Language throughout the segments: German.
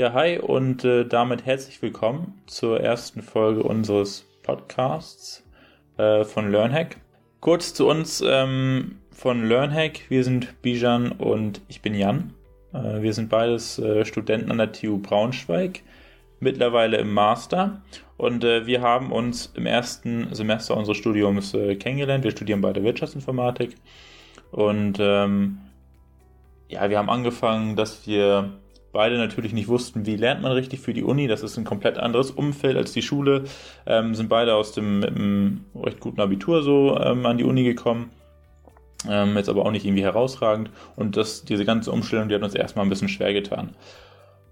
Ja, hi und äh, damit herzlich willkommen zur ersten Folge unseres Podcasts äh, von LearnHack. Kurz zu uns ähm, von LearnHack. Wir sind Bijan und ich bin Jan. Äh, wir sind beides äh, Studenten an der TU Braunschweig, mittlerweile im Master. Und äh, wir haben uns im ersten Semester unseres Studiums äh, kennengelernt. Wir studieren beide Wirtschaftsinformatik. Und ähm, ja, wir haben angefangen, dass wir beide natürlich nicht wussten, wie lernt man richtig für die Uni. Das ist ein komplett anderes Umfeld als die Schule. Ähm, sind beide aus dem, recht guten Abitur so ähm, an die Uni gekommen. Ähm, jetzt aber auch nicht irgendwie herausragend. Und das, diese ganze Umstellung, die hat uns erstmal ein bisschen schwer getan.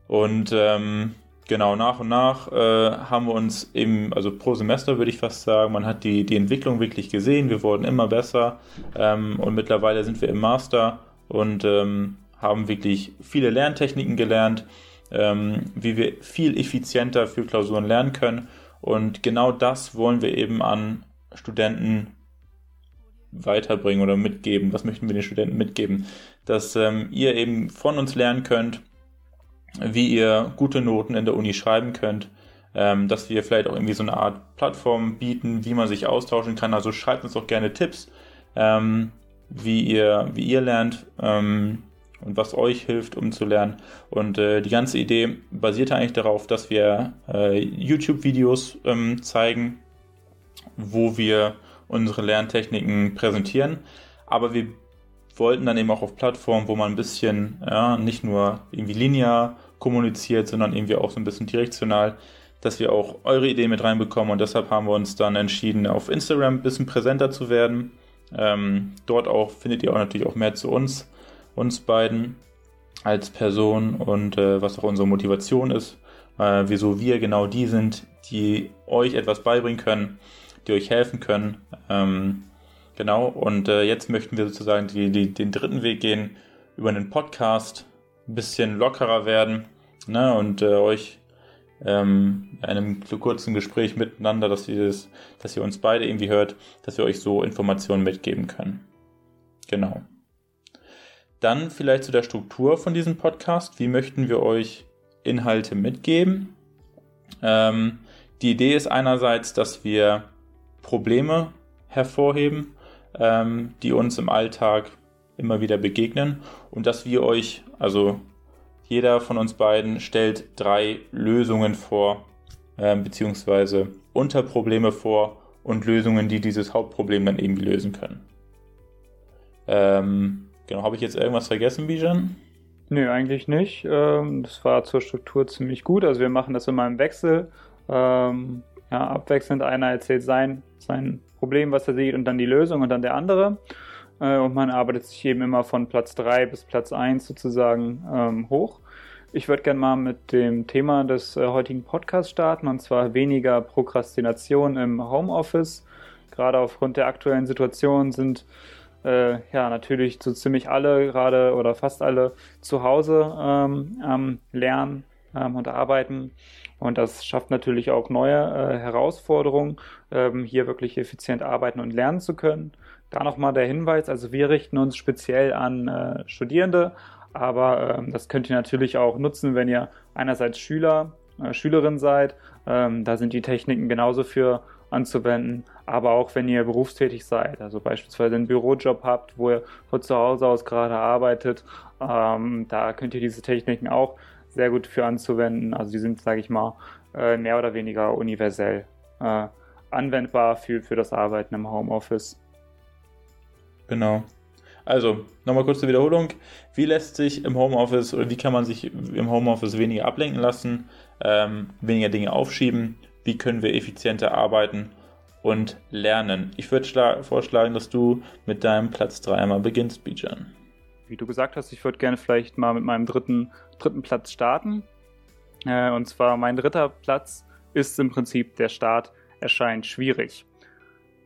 Und ähm, genau, nach und nach äh, haben wir uns eben, also pro Semester würde ich fast sagen, man hat die, die Entwicklung wirklich gesehen. Wir wurden immer besser. Ähm, und mittlerweile sind wir im Master und ähm, haben wirklich viele Lerntechniken gelernt, ähm, wie wir viel effizienter für Klausuren lernen können. Und genau das wollen wir eben an Studenten weiterbringen oder mitgeben. Was möchten wir den Studenten mitgeben? Dass ähm, ihr eben von uns lernen könnt, wie ihr gute Noten in der Uni schreiben könnt, ähm, dass wir vielleicht auch irgendwie so eine Art Plattform bieten, wie man sich austauschen kann. Also schreibt uns doch gerne Tipps, ähm, wie ihr, wie ihr lernt. Ähm, und was euch hilft, um zu lernen. Und äh, die ganze Idee basiert eigentlich darauf, dass wir äh, YouTube-Videos ähm, zeigen, wo wir unsere Lerntechniken präsentieren. Aber wir wollten dann eben auch auf Plattformen, wo man ein bisschen ja, nicht nur irgendwie linear kommuniziert, sondern irgendwie auch so ein bisschen direktional, dass wir auch eure Ideen mit reinbekommen. Und deshalb haben wir uns dann entschieden, auf Instagram ein bisschen präsenter zu werden. Ähm, dort auch findet ihr auch natürlich auch mehr zu uns uns beiden als Person und äh, was auch unsere Motivation ist, äh, wieso wir genau die sind, die euch etwas beibringen können, die euch helfen können. Ähm, genau, und äh, jetzt möchten wir sozusagen die, die, den dritten Weg gehen, über einen Podcast ein bisschen lockerer werden ne, und äh, euch ähm, in einem kurzen Gespräch miteinander, dass das, dass ihr uns beide irgendwie hört, dass wir euch so Informationen mitgeben können. Genau. Dann vielleicht zu der Struktur von diesem Podcast. Wie möchten wir euch Inhalte mitgeben? Ähm, die Idee ist einerseits, dass wir Probleme hervorheben, ähm, die uns im Alltag immer wieder begegnen und dass wir euch, also jeder von uns beiden stellt drei Lösungen vor, äh, beziehungsweise Unterprobleme vor und Lösungen, die dieses Hauptproblem dann eben lösen können. Ähm, Genau, habe ich jetzt irgendwas vergessen, Bijan? Nö, eigentlich nicht. Ähm, das war zur Struktur ziemlich gut. Also wir machen das immer im Wechsel. Ähm, ja, abwechselnd einer erzählt sein, sein Problem, was er sieht, und dann die Lösung und dann der andere. Äh, und man arbeitet sich eben immer von Platz 3 bis Platz 1 sozusagen ähm, hoch. Ich würde gerne mal mit dem Thema des äh, heutigen Podcasts starten, und zwar weniger Prokrastination im Homeoffice. Gerade aufgrund der aktuellen Situation sind äh, ja natürlich so ziemlich alle gerade oder fast alle zu Hause ähm, lernen ähm, und arbeiten. Und das schafft natürlich auch neue äh, Herausforderungen, ähm, hier wirklich effizient arbeiten und lernen zu können. Da nochmal der Hinweis, also wir richten uns speziell an äh, Studierende, aber ähm, das könnt ihr natürlich auch nutzen, wenn ihr einerseits Schüler, äh, Schülerin seid. Ähm, da sind die Techniken genauso für anzuwenden, aber auch wenn ihr berufstätig seid, also beispielsweise einen Bürojob habt, wo ihr von zu Hause aus gerade arbeitet, ähm, da könnt ihr diese Techniken auch sehr gut für anzuwenden. Also die sind, sage ich mal, äh, mehr oder weniger universell äh, anwendbar für, für das Arbeiten im Homeoffice. Genau. Also, nochmal kurz zur Wiederholung. Wie lässt sich im Homeoffice oder wie kann man sich im Homeoffice weniger ablenken lassen, ähm, weniger Dinge aufschieben wie können wir effizienter arbeiten und lernen. Ich würde vorschlagen, dass du mit deinem Platz 3 einmal beginnst, Bijan. Wie du gesagt hast, ich würde gerne vielleicht mal mit meinem dritten, dritten Platz starten. Äh, und zwar mein dritter Platz ist im Prinzip der Start erscheint schwierig.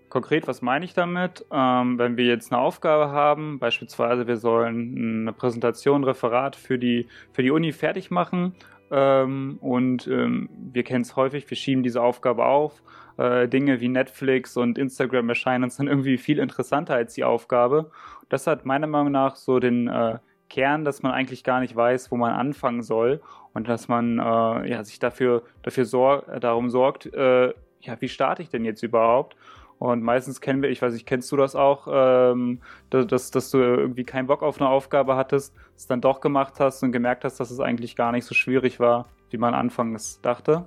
Konkret, was meine ich damit? Ähm, wenn wir jetzt eine Aufgabe haben, beispielsweise wir sollen eine Präsentation, Referat für die, für die Uni fertig machen ähm, und ähm, wir kennen es häufig, wir schieben diese Aufgabe auf. Äh, Dinge wie Netflix und Instagram erscheinen uns dann irgendwie viel interessanter als die Aufgabe. Das hat meiner Meinung nach so den äh, Kern, dass man eigentlich gar nicht weiß, wo man anfangen soll und dass man äh, ja, sich dafür, dafür sorg, darum sorgt, äh, ja, wie starte ich denn jetzt überhaupt? Und meistens kennen wir, ich weiß nicht, kennst du das auch, ähm, dass, dass du irgendwie keinen Bock auf eine Aufgabe hattest, es dann doch gemacht hast und gemerkt hast, dass es eigentlich gar nicht so schwierig war, wie man anfangs dachte?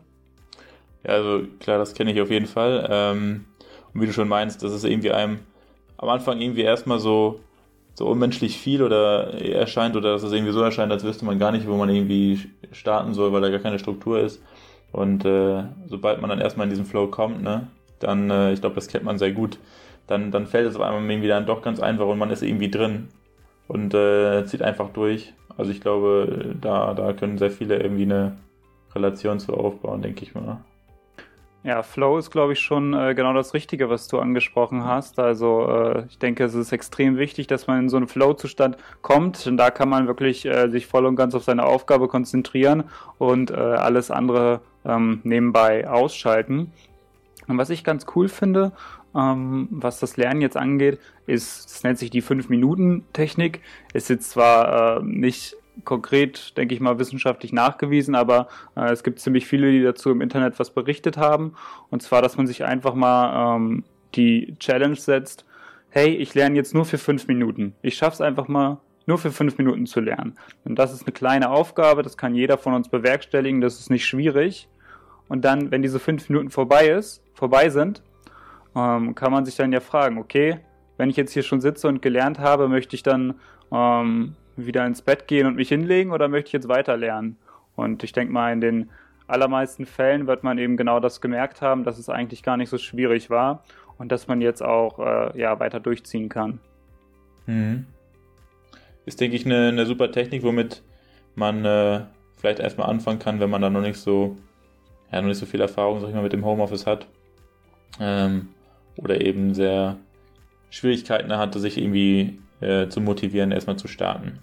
Ja, also klar, das kenne ich auf jeden Fall. Ähm, und wie du schon meinst, dass es irgendwie einem am Anfang irgendwie erstmal so, so unmenschlich viel oder erscheint oder dass es irgendwie so erscheint, als wüsste man gar nicht, wo man irgendwie starten soll, weil da gar keine Struktur ist. Und äh, sobald man dann erstmal in diesen Flow kommt, ne, dann, äh, ich glaube, das kennt man sehr gut, dann, dann fällt es auf einmal irgendwie dann doch ganz einfach und man ist irgendwie drin und äh, zieht einfach durch. Also ich glaube, da, da können sehr viele irgendwie eine Relation zu aufbauen, denke ich mal. Ja, Flow ist, glaube ich, schon äh, genau das Richtige, was du angesprochen hast. Also äh, ich denke, es ist extrem wichtig, dass man in so einen Flow-Zustand kommt. Und da kann man wirklich äh, sich voll und ganz auf seine Aufgabe konzentrieren und äh, alles andere ähm, nebenbei ausschalten. Und was ich ganz cool finde, ähm, was das Lernen jetzt angeht, ist, das nennt sich die 5-Minuten-Technik. Ist jetzt zwar äh, nicht konkret, denke ich mal, wissenschaftlich nachgewiesen, aber äh, es gibt ziemlich viele, die dazu im Internet was berichtet haben. Und zwar, dass man sich einfach mal ähm, die Challenge setzt, hey, ich lerne jetzt nur für fünf Minuten. Ich schaffe es einfach mal, nur für fünf Minuten zu lernen. Und das ist eine kleine Aufgabe, das kann jeder von uns bewerkstelligen, das ist nicht schwierig. Und dann, wenn diese fünf Minuten vorbei ist, vorbei sind, ähm, kann man sich dann ja fragen, okay, wenn ich jetzt hier schon sitze und gelernt habe, möchte ich dann ähm, wieder ins Bett gehen und mich hinlegen oder möchte ich jetzt weiter lernen? Und ich denke mal, in den allermeisten Fällen wird man eben genau das gemerkt haben, dass es eigentlich gar nicht so schwierig war und dass man jetzt auch äh, ja, weiter durchziehen kann. Mhm. Ist, denke ich, eine, eine super Technik, womit man äh, vielleicht erstmal anfangen kann, wenn man da noch nicht so, ja, noch nicht so viel Erfahrung, sag ich mal, mit dem Homeoffice hat. Ähm, oder eben sehr Schwierigkeiten hatte, sich irgendwie äh, zu motivieren, erstmal zu starten.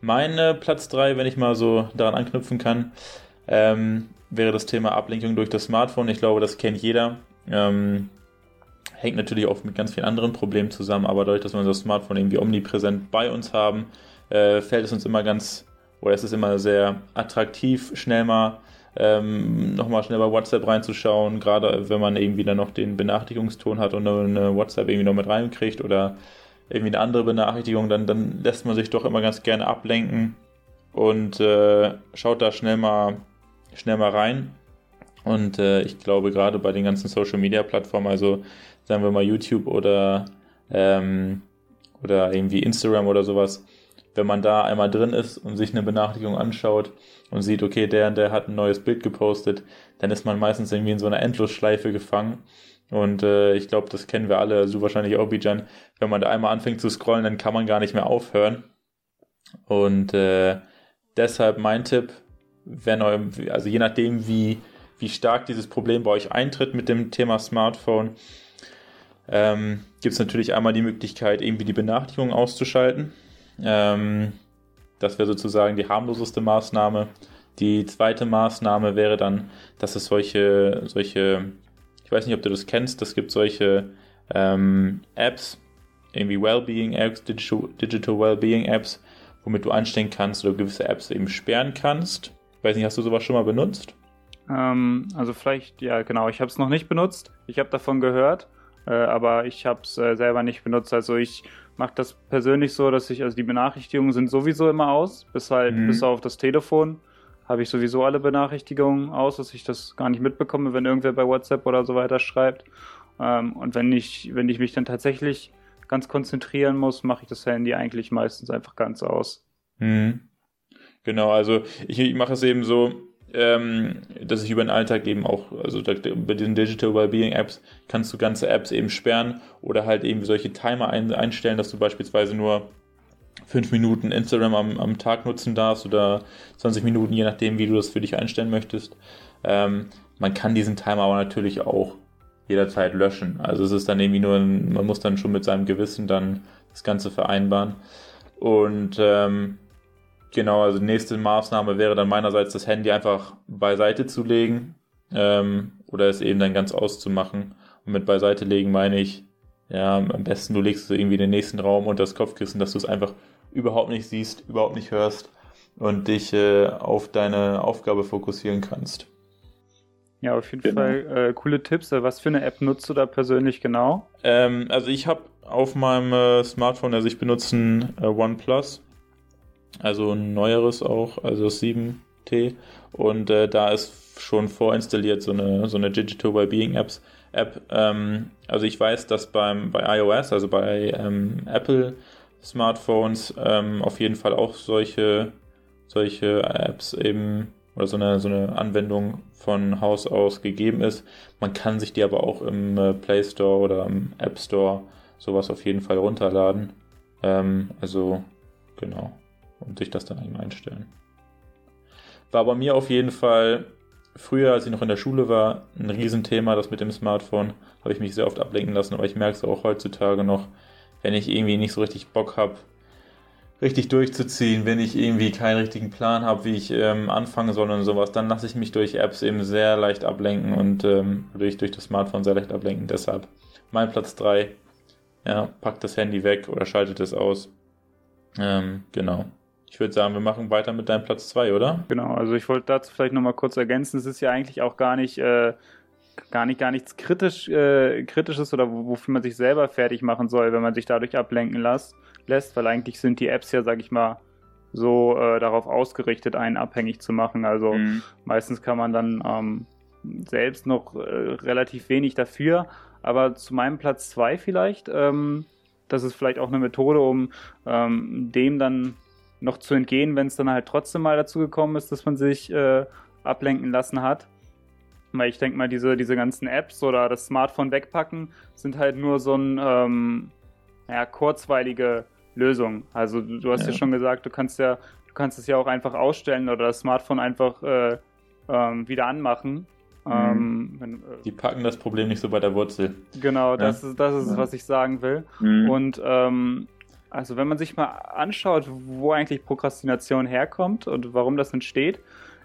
Meine Platz 3, wenn ich mal so daran anknüpfen kann, ähm, wäre das Thema Ablenkung durch das Smartphone. Ich glaube, das kennt jeder. Ähm, hängt natürlich auch mit ganz vielen anderen Problemen zusammen, aber dadurch, dass wir unser Smartphone irgendwie omnipräsent bei uns haben, äh, fällt es uns immer ganz, oder es ist immer sehr attraktiv, schnell mal ähm, nochmal schnell bei WhatsApp reinzuschauen, gerade wenn man irgendwie dann noch den Benachrichtigungston hat und eine WhatsApp irgendwie noch mit reinkriegt oder irgendwie eine andere Benachrichtigung, dann, dann lässt man sich doch immer ganz gerne ablenken und äh, schaut da schnell mal, schnell mal rein. Und äh, ich glaube, gerade bei den ganzen Social Media Plattformen, also sagen wir mal YouTube oder, ähm, oder irgendwie Instagram oder sowas, wenn man da einmal drin ist und sich eine Benachrichtigung anschaut und sieht, okay, der und der hat ein neues Bild gepostet, dann ist man meistens irgendwie in so einer Endlosschleife gefangen und äh, ich glaube, das kennen wir alle, also wahrscheinlich auch, Bijan. Wenn man da einmal anfängt zu scrollen, dann kann man gar nicht mehr aufhören. Und äh, deshalb mein Tipp, wenn eurem, also je nachdem, wie, wie stark dieses Problem bei euch eintritt mit dem Thema Smartphone, ähm, gibt es natürlich einmal die Möglichkeit, irgendwie die Benachrichtigung auszuschalten. Ähm, das wäre sozusagen die harmloseste Maßnahme. Die zweite Maßnahme wäre dann, dass es solche, solche ich weiß nicht, ob du das kennst, es gibt solche ähm, Apps, irgendwie Wellbeing-Apps, Digital, Digital Wellbeing-Apps, womit du einstellen kannst oder gewisse Apps eben sperren kannst. Ich weiß nicht, hast du sowas schon mal benutzt? Ähm, also vielleicht, ja genau, ich habe es noch nicht benutzt. Ich habe davon gehört, aber ich habe es äh, selber nicht benutzt. Also ich mache das persönlich so, dass ich, also die Benachrichtigungen sind sowieso immer aus, bis halt, mhm. bis auf das Telefon habe ich sowieso alle Benachrichtigungen aus, dass ich das gar nicht mitbekomme, wenn irgendwer bei WhatsApp oder so weiter schreibt. Ähm, und wenn ich, wenn ich mich dann tatsächlich ganz konzentrieren muss, mache ich das Handy eigentlich meistens einfach ganz aus. Mhm. Genau, also ich, ich mache es eben so, ähm, dass ich über den Alltag eben auch, also da, bei diesen Digital Wellbeing Apps kannst du ganze Apps eben sperren oder halt eben solche Timer ein, einstellen, dass du beispielsweise nur fünf Minuten Instagram am, am Tag nutzen darfst oder 20 Minuten, je nachdem, wie du das für dich einstellen möchtest. Ähm, man kann diesen Timer aber natürlich auch jederzeit löschen. Also es ist dann irgendwie nur, ein, man muss dann schon mit seinem Gewissen dann das Ganze vereinbaren. Und ähm, genau, also die nächste Maßnahme wäre dann meinerseits das Handy einfach beiseite zu legen ähm, oder es eben dann ganz auszumachen. Und mit beiseite legen meine ich, ja, am besten du legst es irgendwie in den nächsten Raum unter das Kopfkissen, dass du es einfach überhaupt nicht siehst, überhaupt nicht hörst und dich äh, auf deine Aufgabe fokussieren kannst. Ja, auf jeden genau. Fall äh, coole Tipps. Was für eine App nutzt du da persönlich genau? Ähm, also ich habe auf meinem äh, Smartphone, also ich benutze ein äh, OnePlus, also ein neueres auch, also 7T und äh, da ist schon vorinstalliert so eine, so eine Digital Wellbeing Apps App. Ähm, also ich weiß, dass beim, bei iOS, also bei ähm, Apple Smartphones, ähm, auf jeden Fall auch solche, solche Apps eben oder so eine, so eine Anwendung von Haus aus gegeben ist. Man kann sich die aber auch im äh, Play Store oder im App Store sowas auf jeden Fall runterladen. Ähm, also genau. Und sich das dann eben einstellen. War bei mir auf jeden Fall früher, als ich noch in der Schule war, ein Riesenthema, das mit dem Smartphone. Habe ich mich sehr oft ablenken lassen, aber ich merke es auch heutzutage noch, wenn ich irgendwie nicht so richtig Bock habe, richtig durchzuziehen, wenn ich irgendwie keinen richtigen Plan habe, wie ich ähm, anfangen soll und sowas, dann lasse ich mich durch Apps eben sehr leicht ablenken und ähm, durch, durch das Smartphone sehr leicht ablenken. Deshalb mein Platz 3, ja, packt das Handy weg oder schaltet es aus. Ähm, genau. Ich würde sagen, wir machen weiter mit deinem Platz 2, oder? Genau, also ich wollte dazu vielleicht nochmal kurz ergänzen, es ist ja eigentlich auch gar nicht, äh, gar nicht, gar nichts kritisch, äh, Kritisches oder wofür man sich selber fertig machen soll, wenn man sich dadurch ablenken lässt, lässt weil eigentlich sind die Apps ja, sag ich mal, so äh, darauf ausgerichtet, einen abhängig zu machen. Also mhm. meistens kann man dann ähm, selbst noch äh, relativ wenig dafür, aber zu meinem Platz 2 vielleicht, ähm, das ist vielleicht auch eine Methode, um ähm, dem dann noch zu entgehen, wenn es dann halt trotzdem mal dazu gekommen ist, dass man sich äh, ablenken lassen hat. Weil ich denke mal, diese, diese ganzen Apps oder das Smartphone wegpacken sind halt nur so ein ähm, ja, kurzweilige Lösung. Also du, hast ja. ja. schon gesagt, du kannst ja, du kannst es ja auch einfach ausstellen oder das Smartphone einfach äh, ähm, wieder anmachen. Mhm. Ähm, wenn, äh, Die packen das Problem nicht so bei der Wurzel. Genau, das ja. ist, das ist, was ich sagen will. Mhm. Und ähm, also wenn man sich mal anschaut, wo eigentlich Prokrastination herkommt und warum das entsteht,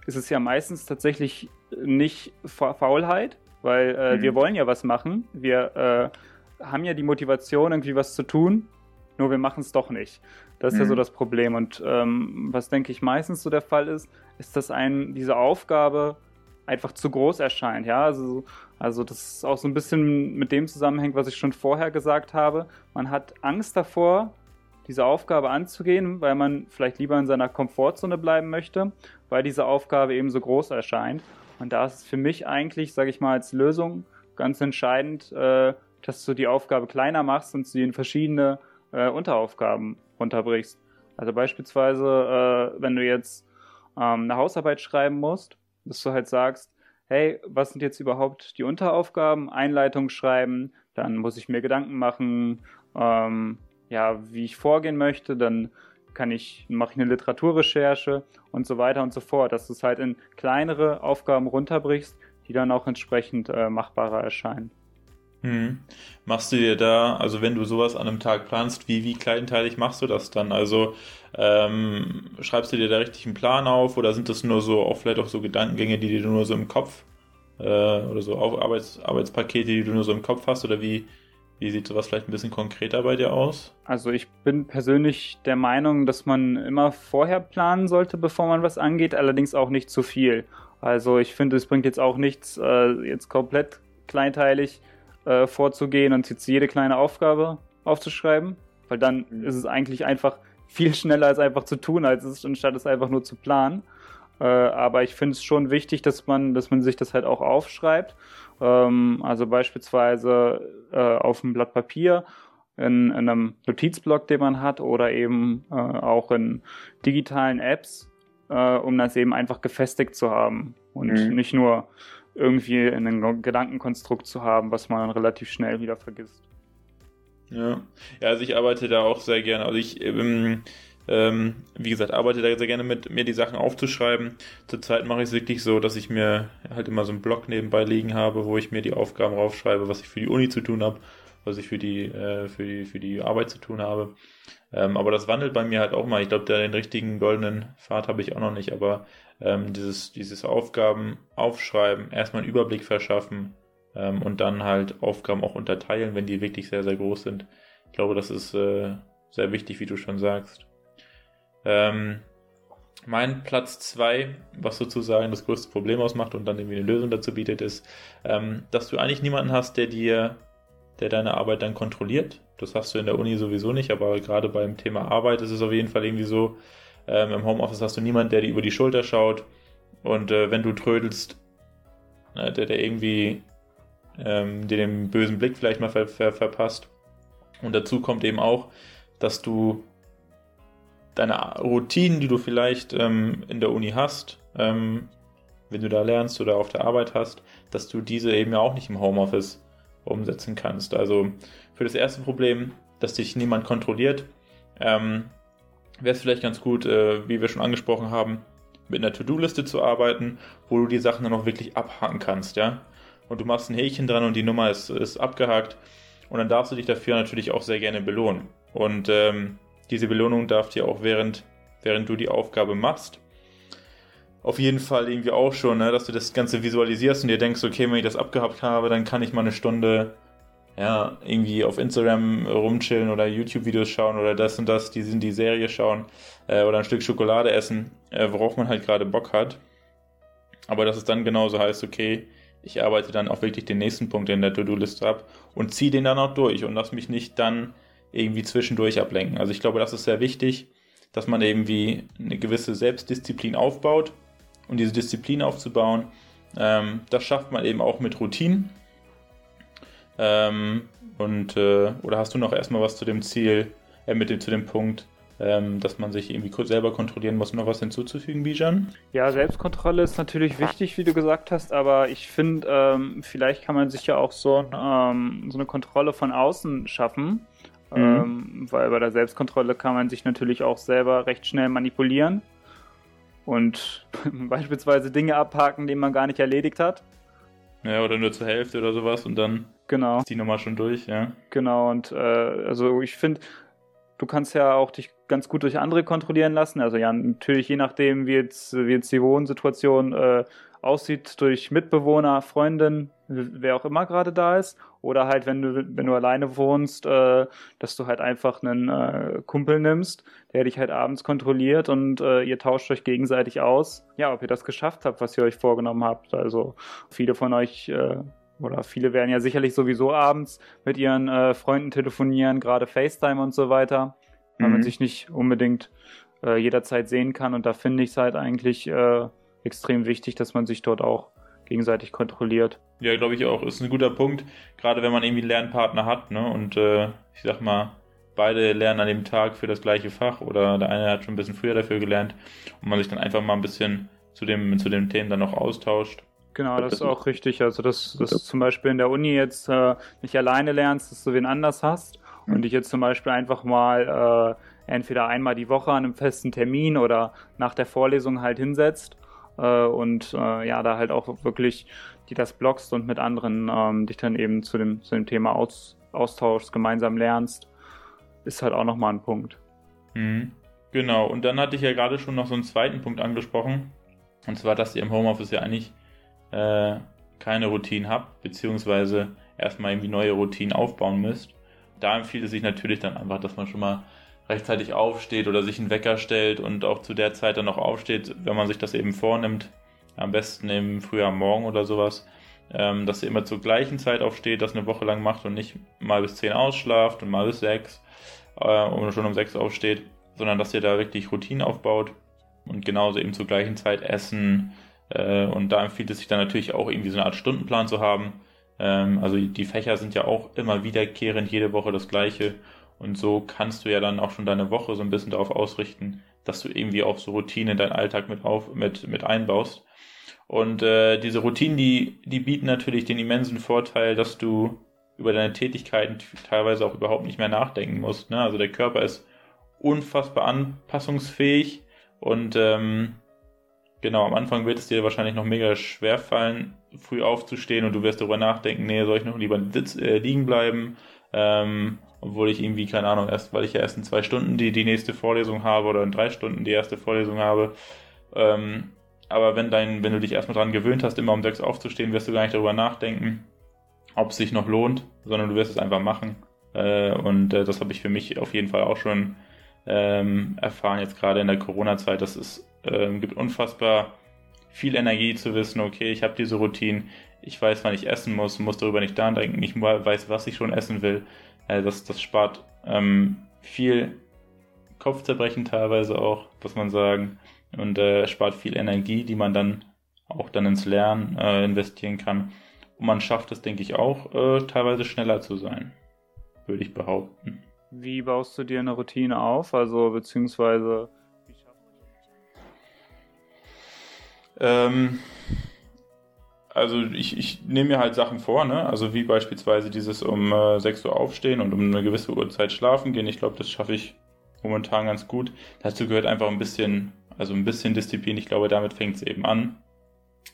ist es ja meistens tatsächlich nicht Faulheit, weil äh, mhm. wir wollen ja was machen. Wir äh, haben ja die Motivation, irgendwie was zu tun, nur wir machen es doch nicht. Das ist mhm. ja so mhm. das Problem. Und ähm, was denke ich meistens so der Fall ist, ist, dass ein diese Aufgabe einfach zu groß erscheint. Ja, also, also das ist auch so ein bisschen mit dem zusammenhängt, was ich schon vorher gesagt habe. Man hat Angst davor, diese Aufgabe anzugehen, weil man vielleicht lieber in seiner Komfortzone bleiben möchte, weil diese Aufgabe eben so groß erscheint. Und da ist es für mich eigentlich, sage ich mal, als Lösung ganz entscheidend, äh, dass du die Aufgabe kleiner machst und sie in verschiedene äh, Unteraufgaben runterbrichst. Also beispielsweise, äh, wenn du jetzt ähm, eine Hausarbeit schreiben musst, dass du halt sagst, hey, was sind jetzt überhaupt die Unteraufgaben? Einleitung schreiben, dann muss ich mir Gedanken machen, ähm, ja, wie ich vorgehen möchte, dann kann ich, mache ich eine Literaturrecherche und so weiter und so fort, dass du es halt in kleinere Aufgaben runterbrichst, die dann auch entsprechend äh, machbarer erscheinen. Hm. Machst du dir da, also wenn du sowas an einem Tag planst, wie, wie kleinteilig machst du das dann? Also ähm, schreibst du dir da richtig einen Plan auf oder sind das nur so, auch vielleicht auch so Gedankengänge, die du nur so im Kopf äh, oder so Arbeits, Arbeitspakete, die du nur so im Kopf hast oder wie, wie sieht sowas vielleicht ein bisschen konkreter bei dir aus? Also ich bin persönlich der Meinung, dass man immer vorher planen sollte, bevor man was angeht, allerdings auch nicht zu viel. Also ich finde, es bringt jetzt auch nichts, äh, jetzt komplett kleinteilig äh, vorzugehen und jetzt jede kleine Aufgabe aufzuschreiben, weil dann mhm. ist es eigentlich einfach viel schneller als einfach zu tun, als es anstatt es einfach nur zu planen. Äh, aber ich finde es schon wichtig, dass man, dass man sich das halt auch aufschreibt ähm, also beispielsweise äh, auf einem Blatt Papier, in, in, einem Notizblock, den man hat, oder eben äh, auch in digitalen Apps, äh, um das eben einfach gefestigt zu haben und mhm. nicht nur irgendwie in einem Gedankenkonstrukt zu haben, was man dann relativ schnell wieder vergisst. Ja, ja also ich arbeite da auch sehr gerne. Also ich ähm, ähm, wie gesagt, arbeite da sehr gerne mit, mir die Sachen aufzuschreiben. Zurzeit mache ich es wirklich so, dass ich mir halt immer so einen Blog nebenbei liegen habe, wo ich mir die Aufgaben raufschreibe, was ich für die Uni zu tun habe, was ich für die, äh, für die, für die Arbeit zu tun habe. Ähm, aber das wandelt bei mir halt auch mal. Ich glaube, den richtigen goldenen Pfad habe ich auch noch nicht, aber ähm, dieses, dieses Aufgaben aufschreiben, erstmal einen Überblick verschaffen ähm, und dann halt Aufgaben auch unterteilen, wenn die wirklich sehr, sehr groß sind. Ich glaube, das ist äh, sehr wichtig, wie du schon sagst. Ähm, mein Platz 2, was sozusagen das größte Problem ausmacht und dann irgendwie eine Lösung dazu bietet, ist, ähm, dass du eigentlich niemanden hast, der dir, der deine Arbeit dann kontrolliert. Das hast du in der Uni sowieso nicht, aber gerade beim Thema Arbeit ist es auf jeden Fall irgendwie so, ähm, im Homeoffice hast du niemanden, der dir über die Schulter schaut und äh, wenn du trödelst, äh, der, der irgendwie ähm, dir den bösen Blick vielleicht mal ver ver verpasst. Und dazu kommt eben auch, dass du deine Routinen, die du vielleicht ähm, in der Uni hast, ähm, wenn du da lernst oder auf der Arbeit hast, dass du diese eben ja auch nicht im Homeoffice umsetzen kannst. Also für das erste Problem, dass dich niemand kontrolliert, ähm, wäre es vielleicht ganz gut, äh, wie wir schon angesprochen haben, mit einer To-Do-Liste zu arbeiten, wo du die Sachen dann auch wirklich abhaken kannst, ja. Und du machst ein Häkchen dran und die Nummer ist, ist abgehakt. Und dann darfst du dich dafür natürlich auch sehr gerne belohnen. Und ähm, diese Belohnung darf dir auch während, während du die Aufgabe machst, auf jeden Fall irgendwie auch schon, ne, dass du das Ganze visualisierst und dir denkst, okay, wenn ich das abgehakt habe, dann kann ich mal eine Stunde ja, irgendwie auf Instagram rumchillen oder YouTube-Videos schauen oder das und das, die sind die Serie schauen äh, oder ein Stück Schokolade essen, äh, worauf man halt gerade Bock hat. Aber dass es dann genauso heißt, okay, ich arbeite dann auch wirklich den nächsten Punkt in der To-Do-Liste ab und ziehe den dann auch durch und lass mich nicht dann irgendwie zwischendurch ablenken. Also ich glaube, das ist sehr wichtig, dass man irgendwie eine gewisse Selbstdisziplin aufbaut und diese Disziplin aufzubauen, ähm, das schafft man eben auch mit Routinen. Ähm, und äh, oder hast du noch erstmal was zu dem Ziel, äh, mit dem zu dem Punkt, ähm, dass man sich irgendwie selber kontrollieren muss, noch was hinzuzufügen, Bijan? Ja, Selbstkontrolle ist natürlich wichtig, wie du gesagt hast, aber ich finde, ähm, vielleicht kann man sich ja auch so, ähm, so eine Kontrolle von außen schaffen. Mhm. Ähm, weil bei der Selbstkontrolle kann man sich natürlich auch selber recht schnell manipulieren und beispielsweise Dinge abhaken, die man gar nicht erledigt hat. Ja, oder nur zur Hälfte oder sowas und dann genau. ist die Nummer schon durch, ja. Genau, und äh, also ich finde, du kannst ja auch dich ganz gut durch andere kontrollieren lassen. Also ja, natürlich je nachdem, wie jetzt, wie jetzt die Wohnsituation äh, aussieht, durch Mitbewohner, Freundin, wer auch immer gerade da ist. Oder halt, wenn du, wenn du alleine wohnst, äh, dass du halt einfach einen äh, Kumpel nimmst, der dich halt abends kontrolliert und äh, ihr tauscht euch gegenseitig aus. Ja, ob ihr das geschafft habt, was ihr euch vorgenommen habt. Also viele von euch äh, oder viele werden ja sicherlich sowieso abends mit ihren äh, Freunden telefonieren, gerade FaceTime und so weiter, weil mhm. man sich nicht unbedingt äh, jederzeit sehen kann. Und da finde ich es halt eigentlich extrem wichtig, dass man sich dort auch gegenseitig kontrolliert. Ja, glaube ich auch. Ist ein guter Punkt, gerade wenn man irgendwie einen Lernpartner hat, ne? Und äh, ich sag mal, beide lernen an dem Tag für das gleiche Fach oder der eine hat schon ein bisschen früher dafür gelernt und man sich dann einfach mal ein bisschen zu dem, zu den Themen dann noch austauscht. Genau, das ist auch richtig. Also, dass, dass du zum Beispiel in der Uni jetzt äh, nicht alleine lernst, dass du wen anders hast und dich jetzt zum Beispiel einfach mal äh, entweder einmal die Woche an einem festen Termin oder nach der Vorlesung halt hinsetzt äh, und äh, ja, da halt auch wirklich die das bloggst und mit anderen ähm, dich dann eben zu dem, zu dem Thema aus, austauschst, gemeinsam lernst, ist halt auch nochmal ein Punkt. Mhm. Genau, und dann hatte ich ja gerade schon noch so einen zweiten Punkt angesprochen. Und zwar, dass ihr im Homeoffice ja eigentlich äh, keine Routinen habt, beziehungsweise erstmal irgendwie neue Routinen aufbauen müsst. Da empfiehlt es sich natürlich dann einfach, dass man schon mal rechtzeitig aufsteht oder sich einen Wecker stellt und auch zu der Zeit dann noch aufsteht, wenn man sich das eben vornimmt. Am besten im Frühjahr morgen oder sowas. Ähm, dass ihr immer zur gleichen Zeit aufsteht, das eine Woche lang macht und nicht mal bis 10 ausschlaft und mal bis 6 äh, und schon um 6 aufsteht, sondern dass ihr da wirklich Routinen aufbaut und genauso eben zur gleichen Zeit essen, äh, und da empfiehlt es sich dann natürlich auch irgendwie so eine Art Stundenplan zu haben. Ähm, also die Fächer sind ja auch immer wiederkehrend, jede Woche das gleiche. Und so kannst du ja dann auch schon deine Woche so ein bisschen darauf ausrichten, dass du irgendwie auch so Routinen in deinen Alltag mit, auf, mit, mit einbaust. Und äh, diese Routinen, die, die bieten natürlich den immensen Vorteil, dass du über deine Tätigkeiten teilweise auch überhaupt nicht mehr nachdenken musst. Ne? Also der Körper ist unfassbar anpassungsfähig und ähm, Genau, am Anfang wird es dir wahrscheinlich noch mega schwer fallen, früh aufzustehen und du wirst darüber nachdenken, nee, soll ich noch lieber sitz, äh, liegen bleiben? Ähm, obwohl ich irgendwie, keine Ahnung, erst, weil ich ja erst in zwei Stunden die, die nächste Vorlesung habe oder in drei Stunden die erste Vorlesung habe. Ähm, aber wenn dein, wenn du dich erstmal daran gewöhnt hast, immer um sechs aufzustehen, wirst du gar nicht darüber nachdenken, ob es sich noch lohnt, sondern du wirst es einfach machen. Äh, und äh, das habe ich für mich auf jeden Fall auch schon ähm, erfahren, jetzt gerade in der Corona-Zeit, dass es ähm, gibt unfassbar viel Energie zu wissen, okay, ich habe diese Routinen, ich weiß, wann ich essen muss, muss darüber nicht nachdenken, ich weiß, was ich schon essen will. Äh, das, das spart ähm, viel Kopfzerbrechen teilweise auch, muss man sagen, und äh, spart viel Energie, die man dann auch dann ins Lernen äh, investieren kann. Und man schafft es, denke ich, auch äh, teilweise schneller zu sein, würde ich behaupten. Wie baust du dir eine Routine auf? Also beziehungsweise Ähm, also ich, ich nehme mir halt Sachen vor, ne? Also wie beispielsweise dieses um äh, 6 Uhr aufstehen und um eine gewisse Uhrzeit schlafen gehen. Ich glaube, das schaffe ich momentan ganz gut. Dazu gehört einfach ein bisschen, also ein bisschen Disziplin. Ich glaube, damit fängt es eben an.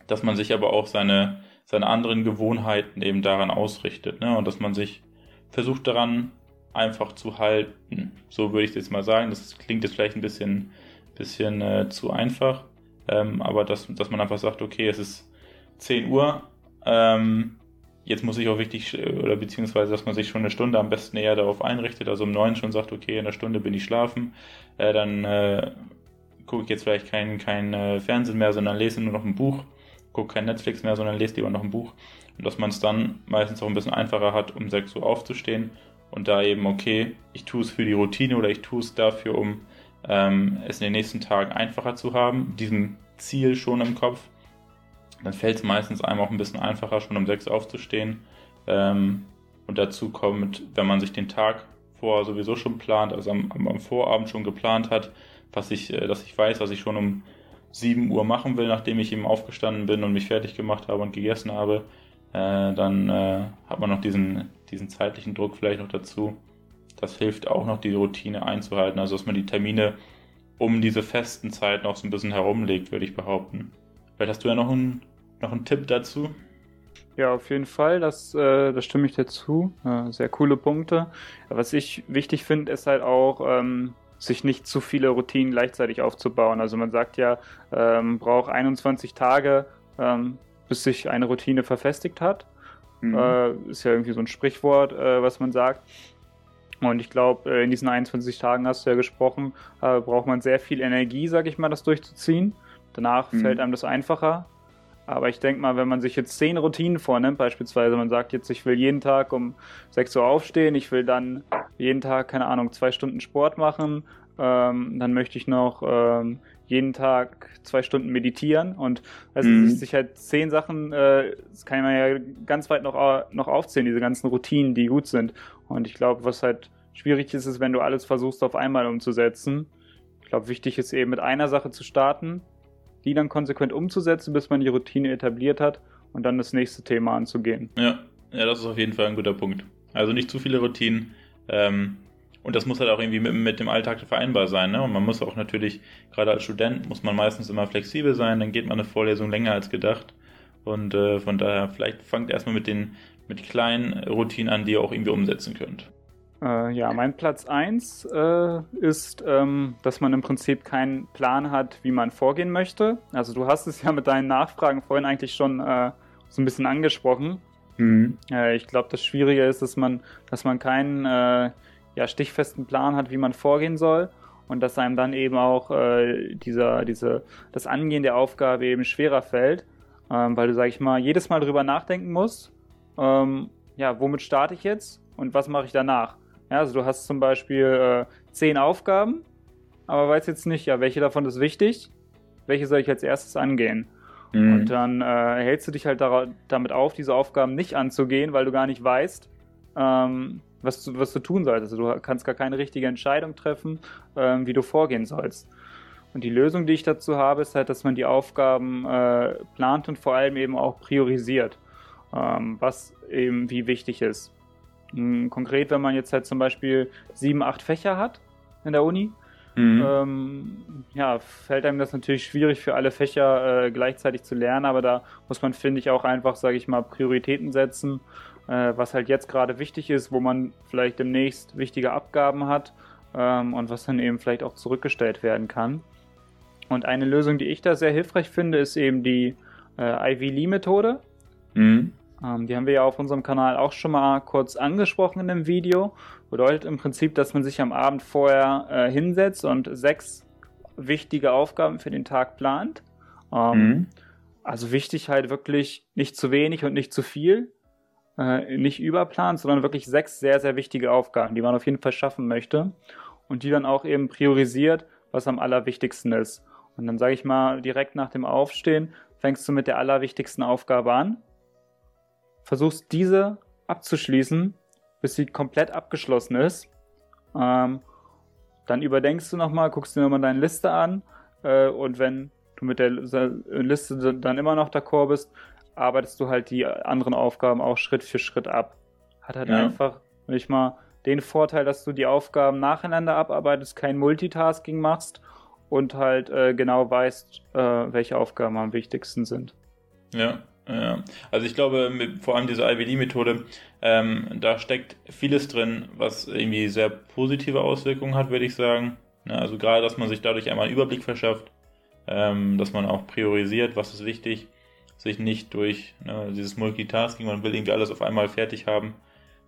Dass man sich aber auch seine, seine anderen Gewohnheiten eben daran ausrichtet, ne? Und dass man sich versucht daran einfach zu halten. So würde ich jetzt mal sagen. Das klingt jetzt vielleicht ein bisschen, bisschen äh, zu einfach. Ähm, aber dass, dass man einfach sagt, okay, es ist 10 Uhr, ähm, jetzt muss ich auch wichtig, oder beziehungsweise, dass man sich schon eine Stunde am besten eher darauf einrichtet, also um 9 schon sagt, okay, in einer Stunde bin ich schlafen, äh, dann äh, gucke ich jetzt vielleicht kein, kein äh, Fernsehen mehr, sondern lese nur noch ein Buch, gucke kein Netflix mehr, sondern lese lieber noch ein Buch. Und dass man es dann meistens auch ein bisschen einfacher hat, um 6 Uhr aufzustehen und da eben, okay, ich tue es für die Routine oder ich tue es dafür, um ähm, es in den nächsten Tagen einfacher zu haben, diesem Ziel schon im Kopf. Dann fällt es meistens einem auch ein bisschen einfacher, schon um sechs aufzustehen. Ähm, und dazu kommt, wenn man sich den Tag vorher sowieso schon plant, also am, am Vorabend schon geplant hat, was ich, äh, dass ich weiß, was ich schon um 7 Uhr machen will, nachdem ich eben aufgestanden bin und mich fertig gemacht habe und gegessen habe, äh, dann äh, hat man noch diesen, diesen zeitlichen Druck vielleicht noch dazu das hilft auch noch, die Routine einzuhalten. Also, dass man die Termine um diese festen Zeiten auch so ein bisschen herumlegt, würde ich behaupten. Vielleicht hast du ja noch einen, noch einen Tipp dazu? Ja, auf jeden Fall, das, äh, das stimme ich dazu. Äh, sehr coole Punkte. Was ich wichtig finde, ist halt auch, ähm, sich nicht zu viele Routinen gleichzeitig aufzubauen. Also man sagt ja, ähm, braucht 21 Tage, ähm, bis sich eine Routine verfestigt hat. Mhm. Äh, ist ja irgendwie so ein Sprichwort, äh, was man sagt. Und ich glaube, äh, in diesen 21 Tagen hast du ja gesprochen, äh, braucht man sehr viel Energie, sag ich mal, das durchzuziehen. Danach mhm. fällt einem das einfacher. Aber ich denke mal, wenn man sich jetzt zehn Routinen vornimmt, beispielsweise man sagt jetzt, ich will jeden Tag um 6 Uhr aufstehen, ich will dann jeden Tag, keine Ahnung, zwei Stunden Sport machen, ähm, dann möchte ich noch ähm, jeden Tag zwei Stunden meditieren und also mhm. sich halt zehn Sachen, äh, das kann man ja ganz weit noch, noch aufzählen, diese ganzen Routinen, die gut sind. Und ich glaube, was halt schwierig ist, ist, wenn du alles versuchst auf einmal umzusetzen. Ich glaube, wichtig ist eben mit einer Sache zu starten, die dann konsequent umzusetzen, bis man die Routine etabliert hat und dann das nächste Thema anzugehen. Ja, ja, das ist auf jeden Fall ein guter Punkt. Also nicht zu viele Routinen. Ähm, und das muss halt auch irgendwie mit, mit dem Alltag vereinbar sein. Ne? Und man muss auch natürlich, gerade als Student, muss man meistens immer flexibel sein. Dann geht man eine Vorlesung länger als gedacht. Und äh, von daher, vielleicht fangt erstmal mit den mit kleinen Routinen an, die ihr auch irgendwie umsetzen könnt. Äh, ja, mein Platz 1 äh, ist, ähm, dass man im Prinzip keinen Plan hat, wie man vorgehen möchte. Also du hast es ja mit deinen Nachfragen vorhin eigentlich schon äh, so ein bisschen angesprochen. Mhm. Äh, ich glaube, das Schwierige ist, dass man, dass man keinen äh, ja, stichfesten Plan hat, wie man vorgehen soll und dass einem dann eben auch äh, dieser, diese, das Angehen der Aufgabe eben schwerer fällt, ähm, weil du, sag ich mal, jedes Mal drüber nachdenken musst, ähm, ja, womit starte ich jetzt und was mache ich danach? Ja, also du hast zum Beispiel äh, zehn Aufgaben, aber weißt jetzt nicht, ja, welche davon ist wichtig, welche soll ich als erstes angehen? Mhm. Und dann äh, hältst du dich halt damit auf, diese Aufgaben nicht anzugehen, weil du gar nicht weißt, ähm, was du, was du tun sollst. Also du kannst gar keine richtige Entscheidung treffen, ähm, wie du vorgehen sollst. Und die Lösung, die ich dazu habe, ist halt, dass man die Aufgaben äh, plant und vor allem eben auch priorisiert, ähm, was eben wie wichtig ist. Hm, konkret, wenn man jetzt halt zum Beispiel sieben, acht Fächer hat in der Uni, mhm. ähm, ja, fällt einem das natürlich schwierig für alle Fächer äh, gleichzeitig zu lernen, aber da muss man, finde ich, auch einfach, sage ich mal, Prioritäten setzen äh, was halt jetzt gerade wichtig ist, wo man vielleicht demnächst wichtige Abgaben hat ähm, und was dann eben vielleicht auch zurückgestellt werden kann. Und eine Lösung, die ich da sehr hilfreich finde, ist eben die äh, IV-Lee-Methode. Mhm. Ähm, die haben wir ja auf unserem Kanal auch schon mal kurz angesprochen in dem Video. Bedeutet im Prinzip, dass man sich am Abend vorher äh, hinsetzt und sechs wichtige Aufgaben für den Tag plant. Ähm, mhm. Also wichtig halt wirklich nicht zu wenig und nicht zu viel. Äh, nicht überplant, sondern wirklich sechs sehr, sehr wichtige Aufgaben, die man auf jeden Fall schaffen möchte. Und die dann auch eben priorisiert, was am allerwichtigsten ist. Und dann sage ich mal, direkt nach dem Aufstehen fängst du mit der allerwichtigsten Aufgabe an versuchst diese abzuschließen, bis sie komplett abgeschlossen ist. Ähm, dann überdenkst du nochmal, guckst dir nochmal deine Liste an äh, und wenn du mit der Liste dann immer noch d'accord bist, arbeitest du halt die anderen Aufgaben auch Schritt für Schritt ab. Hat halt ja. einfach nicht mal den Vorteil, dass du die Aufgaben nacheinander abarbeitest, kein Multitasking machst und halt äh, genau weißt, äh, welche Aufgaben am wichtigsten sind. Ja, also ich glaube, mit, vor allem diese IBD-Methode, ähm, da steckt vieles drin, was irgendwie sehr positive Auswirkungen hat, würde ich sagen. Ja, also gerade, dass man sich dadurch einmal einen Überblick verschafft, ähm, dass man auch priorisiert, was ist wichtig, sich nicht durch ne, dieses Multitasking, man will irgendwie alles auf einmal fertig haben.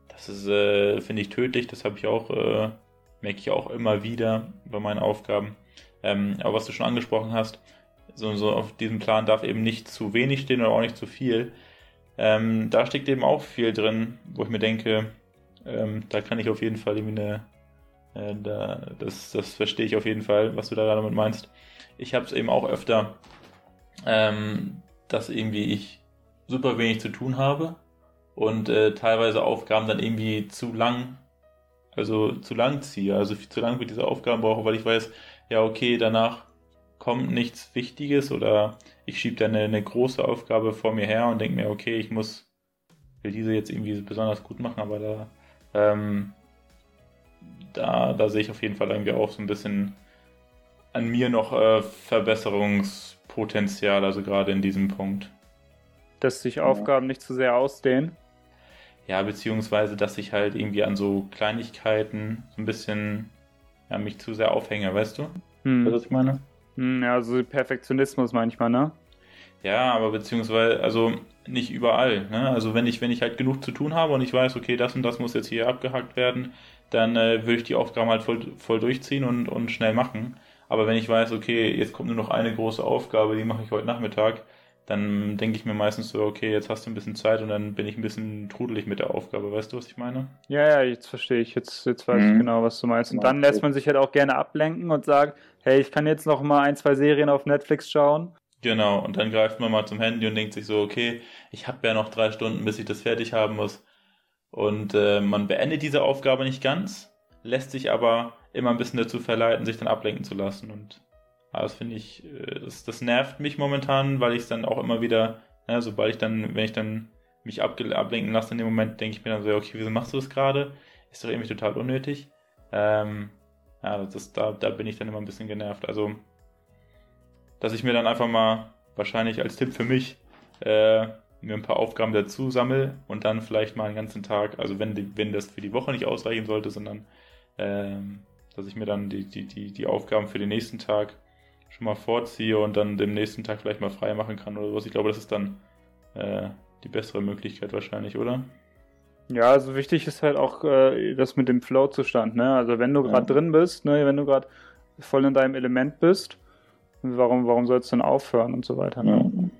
Das ist, äh, finde ich, tödlich. Das habe ich auch, äh, merke ich auch immer wieder bei meinen Aufgaben. Ähm, aber was du schon angesprochen hast, so, so auf diesem Plan darf eben nicht zu wenig stehen oder auch nicht zu viel. Ähm, da steckt eben auch viel drin, wo ich mir denke, ähm, da kann ich auf jeden Fall irgendwie eine, äh, da, das, das verstehe ich auf jeden Fall, was du da damit meinst. Ich habe es eben auch öfter, ähm, dass irgendwie ich super wenig zu tun habe und äh, teilweise Aufgaben dann irgendwie zu lang, also zu lang ziehe, also zu lang für diese Aufgaben brauche, weil ich weiß, ja okay, danach kommt nichts Wichtiges oder ich schiebe dann eine, eine, große Aufgabe vor mir her und denke mir, okay, ich muss, will diese jetzt irgendwie besonders gut machen, aber da, ähm, da, da sehe ich auf jeden Fall irgendwie auch so ein bisschen an mir noch äh, Verbesserungspotenzial, also gerade in diesem Punkt. Dass sich Aufgaben ja. nicht zu sehr ausdehnen? Ja, beziehungsweise, dass ich halt irgendwie an so Kleinigkeiten so ein bisschen ja, mich zu sehr aufhänge, weißt du? Hm. Was ich meine? Hm, ja, so Perfektionismus manchmal, ne? Ja, aber beziehungsweise, also nicht überall. Ne? Also wenn ich, wenn ich halt genug zu tun habe und ich weiß, okay, das und das muss jetzt hier abgehackt werden, dann äh, würde ich die Aufgaben halt voll, voll durchziehen und, und schnell machen. Aber wenn ich weiß, okay, jetzt kommt nur noch eine große Aufgabe, die mache ich heute Nachmittag, dann denke ich mir meistens so, okay, jetzt hast du ein bisschen Zeit und dann bin ich ein bisschen trudelig mit der Aufgabe. Weißt du, was ich meine? Ja, ja, jetzt verstehe ich. Jetzt, jetzt weiß mhm. ich genau, was du meinst. Und dann lässt man sich halt auch gerne ablenken und sagt, hey, ich kann jetzt noch mal ein, zwei Serien auf Netflix schauen. Genau, und dann greift man mal zum Handy und denkt sich so, okay, ich habe ja noch drei Stunden, bis ich das fertig haben muss. Und äh, man beendet diese Aufgabe nicht ganz, lässt sich aber immer ein bisschen dazu verleiten, sich dann ablenken zu lassen. Und ja, das finde ich, äh, das, das nervt mich momentan, weil ich es dann auch immer wieder, ja, sobald ich dann, wenn ich dann mich ablenken lasse in dem Moment, denke ich mir dann so, okay, wieso machst du das gerade? Ist doch irgendwie total unnötig. Ähm, ja, das, da, da bin ich dann immer ein bisschen genervt. Also, dass ich mir dann einfach mal, wahrscheinlich als Tipp für mich, äh, mir ein paar Aufgaben dazu sammle und dann vielleicht mal einen ganzen Tag, also wenn, wenn das für die Woche nicht ausreichen sollte, sondern ähm, dass ich mir dann die, die, die, die Aufgaben für den nächsten Tag schon mal vorziehe und dann dem nächsten Tag vielleicht mal frei machen kann oder was. Ich glaube, das ist dann äh, die bessere Möglichkeit wahrscheinlich, oder? Ja, also wichtig ist halt auch äh, das mit dem Flow-Zustand. Ne? Also wenn du gerade ja. drin bist, ne, wenn du gerade voll in deinem Element bist, warum, warum sollst du denn aufhören und so weiter. Ne?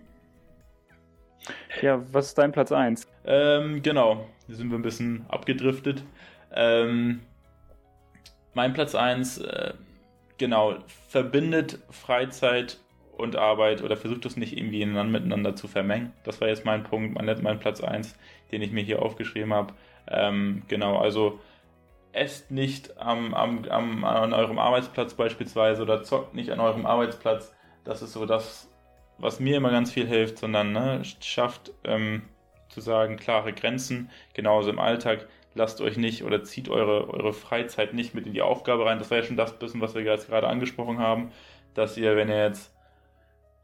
Ja. ja, was ist dein Platz 1? Ähm, genau, hier sind wir ein bisschen abgedriftet. Ähm, mein Platz 1, äh, genau, verbindet Freizeit und Arbeit oder versucht es nicht irgendwie miteinander zu vermengen. Das war jetzt mein Punkt, mein, mein Platz 1, den ich mir hier aufgeschrieben habe. Ähm, genau, also esst nicht am, am, am, an eurem Arbeitsplatz beispielsweise oder zockt nicht an eurem Arbeitsplatz. Das ist so das, was mir immer ganz viel hilft, sondern ne, schafft ähm, zu sagen klare Grenzen, genauso im Alltag. Lasst euch nicht oder zieht eure, eure Freizeit nicht mit in die Aufgabe rein. Das war ja schon das bisschen, was wir jetzt gerade angesprochen haben, dass ihr, wenn ihr jetzt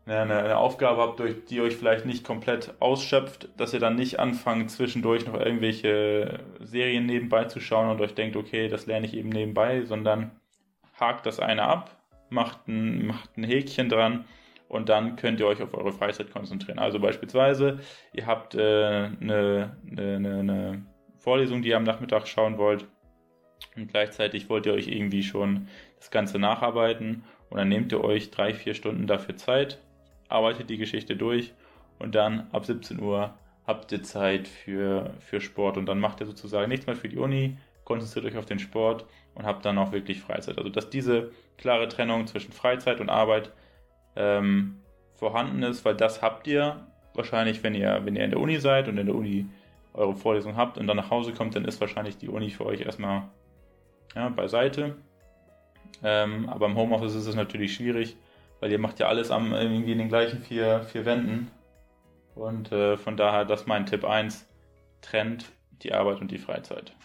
eine, eine Aufgabe habt, durch die euch vielleicht nicht komplett ausschöpft, dass ihr dann nicht anfangt, zwischendurch noch irgendwelche Serien nebenbei zu schauen und euch denkt, okay, das lerne ich eben nebenbei, sondern hakt das eine ab, macht ein, macht ein Häkchen dran und dann könnt ihr euch auf eure Freizeit konzentrieren. Also beispielsweise, ihr habt äh, eine, eine, eine Vorlesung, die ihr am Nachmittag schauen wollt. Und gleichzeitig wollt ihr euch irgendwie schon das Ganze nacharbeiten. Und dann nehmt ihr euch drei, vier Stunden dafür Zeit, arbeitet die Geschichte durch. Und dann ab 17 Uhr habt ihr Zeit für, für Sport. Und dann macht ihr sozusagen nichts mehr für die Uni, konzentriert euch auf den Sport und habt dann auch wirklich Freizeit. Also dass diese klare Trennung zwischen Freizeit und Arbeit ähm, vorhanden ist, weil das habt ihr wahrscheinlich, wenn ihr, wenn ihr in der Uni seid und in der Uni eure Vorlesung habt und dann nach Hause kommt, dann ist wahrscheinlich die Uni für euch erstmal ja, beiseite. Ähm, aber im Homeoffice ist es natürlich schwierig, weil ihr macht ja alles am, irgendwie in den gleichen vier, vier Wänden. Und äh, von daher, das ist mein Tipp 1, trennt die Arbeit und die Freizeit.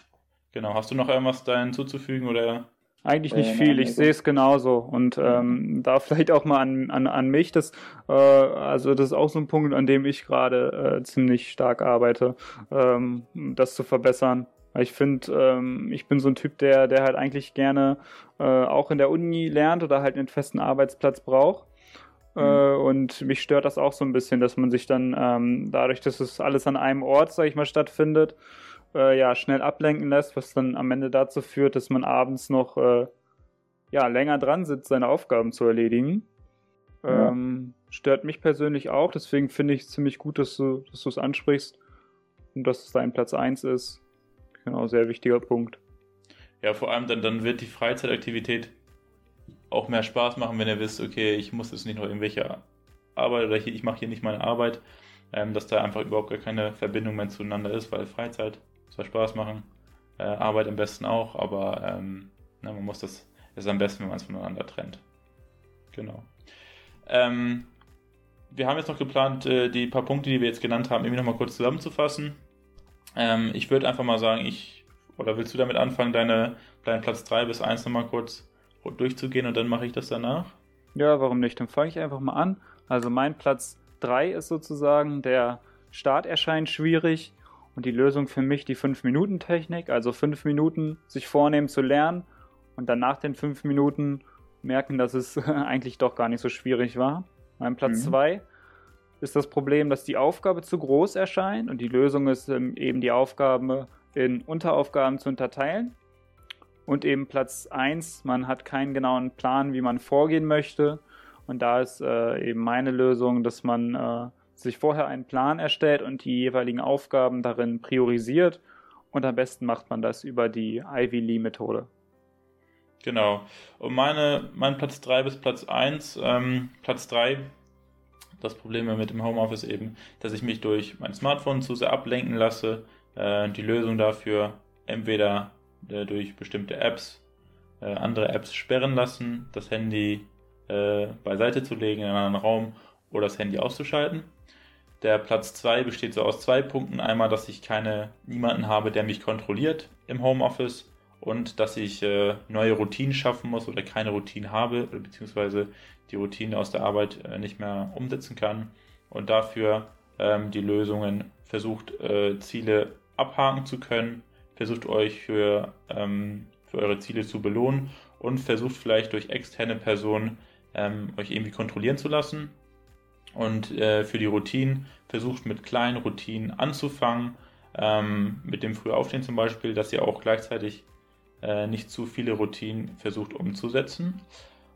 Genau, hast du noch irgendwas da hinzuzufügen oder? Eigentlich nicht äh, viel, ich sehe es genauso. Und ähm, da vielleicht auch mal an, an, an mich, das, äh, also das ist auch so ein Punkt, an dem ich gerade äh, ziemlich stark arbeite, ähm, das zu verbessern. Ich finde, ähm, ich bin so ein Typ, der, der halt eigentlich gerne äh, auch in der Uni lernt oder halt einen festen Arbeitsplatz braucht. Äh, mhm. und mich stört das auch so ein bisschen, dass man sich dann ähm, dadurch, dass es alles an einem Ort, sag ich mal, stattfindet, äh, ja, schnell ablenken lässt, was dann am Ende dazu führt, dass man abends noch äh, ja, länger dran sitzt, seine Aufgaben zu erledigen. Ja. Ähm, stört mich persönlich auch, deswegen finde ich es ziemlich gut, dass du dass es ansprichst und dass es dein Platz 1 ist. Genau, sehr wichtiger Punkt. Ja, vor allem dann, dann wird die Freizeitaktivität auch mehr Spaß machen, wenn ihr wisst, okay, ich muss jetzt nicht noch irgendwelche Arbeit oder hier, ich mache hier nicht meine Arbeit, ähm, dass da einfach überhaupt gar keine Verbindung mehr zueinander ist, weil Freizeit soll Spaß machen, äh, Arbeit am besten auch, aber ähm, na, man muss das, ist am besten, wenn man es voneinander trennt. Genau. Ähm, wir haben jetzt noch geplant, äh, die paar Punkte, die wir jetzt genannt haben, irgendwie nochmal kurz zusammenzufassen. Ähm, ich würde einfach mal sagen, ich, oder willst du damit anfangen, deine, deinen Platz 3 bis 1 nochmal kurz durchzugehen und dann mache ich das danach? Ja, warum nicht? Dann fange ich einfach mal an. Also mein Platz 3 ist sozusagen, der Start erscheint schwierig und die Lösung für mich die 5-Minuten-Technik, also 5 Minuten sich vornehmen zu lernen und dann nach den 5 Minuten merken, dass es eigentlich doch gar nicht so schwierig war. Mein Platz 2 mhm. ist das Problem, dass die Aufgabe zu groß erscheint und die Lösung ist ähm, eben die Aufgabe in Unteraufgaben zu unterteilen. Und eben Platz 1, man hat keinen genauen Plan, wie man vorgehen möchte. Und da ist äh, eben meine Lösung, dass man äh, sich vorher einen Plan erstellt und die jeweiligen Aufgaben darin priorisiert. Und am besten macht man das über die Ivy Lee Methode. Genau. Und meine, mein Platz 3 bis Platz 1, ähm, Platz 3, das Problem mit dem Homeoffice eben, dass ich mich durch mein Smartphone zu sehr ablenken lasse. Äh, die Lösung dafür entweder äh, durch bestimmte Apps äh, andere Apps sperren lassen, das Handy äh, beiseite zu legen in einen anderen Raum oder das Handy auszuschalten. Der Platz 2 besteht so aus zwei Punkten. Einmal, dass ich keine niemanden habe, der mich kontrolliert im Homeoffice und dass ich äh, neue Routinen schaffen muss oder keine Routine habe, beziehungsweise die Routine aus der Arbeit äh, nicht mehr umsetzen kann und dafür ähm, die Lösungen versucht, äh, Ziele abhaken zu können versucht euch für, ähm, für eure Ziele zu belohnen und versucht vielleicht durch externe Personen ähm, euch irgendwie kontrollieren zu lassen. Und äh, für die Routinen versucht mit kleinen Routinen anzufangen, ähm, mit dem Frühaufstehen zum Beispiel, dass ihr auch gleichzeitig äh, nicht zu viele Routinen versucht umzusetzen.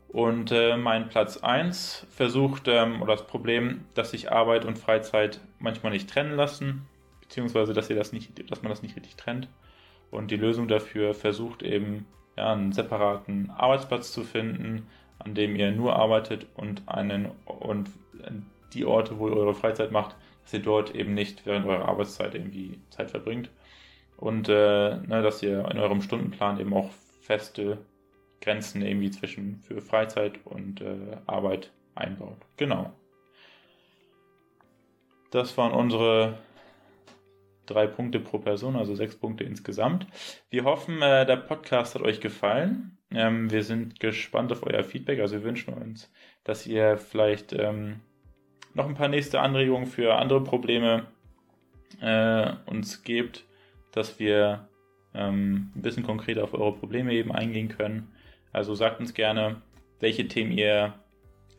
Und äh, mein Platz 1 versucht, ähm, oder das Problem, dass sich Arbeit und Freizeit manchmal nicht trennen lassen, beziehungsweise dass ihr das nicht, dass man das nicht richtig trennt und die Lösung dafür versucht eben ja, einen separaten Arbeitsplatz zu finden, an dem ihr nur arbeitet und einen und die Orte, wo ihr eure Freizeit macht, dass ihr dort eben nicht während eurer Arbeitszeit irgendwie Zeit verbringt und äh, ne, dass ihr in eurem Stundenplan eben auch feste Grenzen irgendwie zwischen für Freizeit und äh, Arbeit einbaut. Genau. Das waren unsere drei Punkte pro Person, also sechs Punkte insgesamt. Wir hoffen, äh, der Podcast hat euch gefallen. Ähm, wir sind gespannt auf euer Feedback. Also wir wünschen uns, dass ihr vielleicht ähm, noch ein paar nächste Anregungen für andere Probleme äh, uns gebt, dass wir ähm, ein bisschen konkreter auf eure Probleme eben eingehen können. Also sagt uns gerne, welche Themen ihr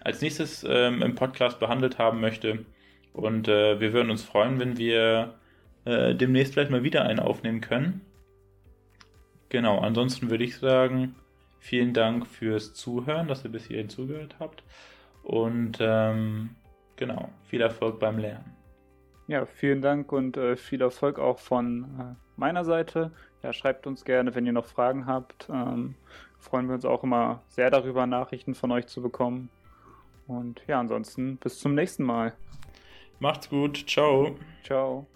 als nächstes ähm, im Podcast behandelt haben möchte. Und äh, wir würden uns freuen, wenn wir äh, demnächst vielleicht mal wieder einen aufnehmen können. Genau, ansonsten würde ich sagen, vielen Dank fürs Zuhören, dass ihr bis hierhin zugehört habt. Und ähm, genau, viel Erfolg beim Lernen. Ja, vielen Dank und äh, viel Erfolg auch von äh, meiner Seite. Ja, schreibt uns gerne, wenn ihr noch Fragen habt. Ähm, freuen wir uns auch immer sehr darüber, Nachrichten von euch zu bekommen. Und ja, ansonsten bis zum nächsten Mal. Macht's gut. Ciao. Ciao.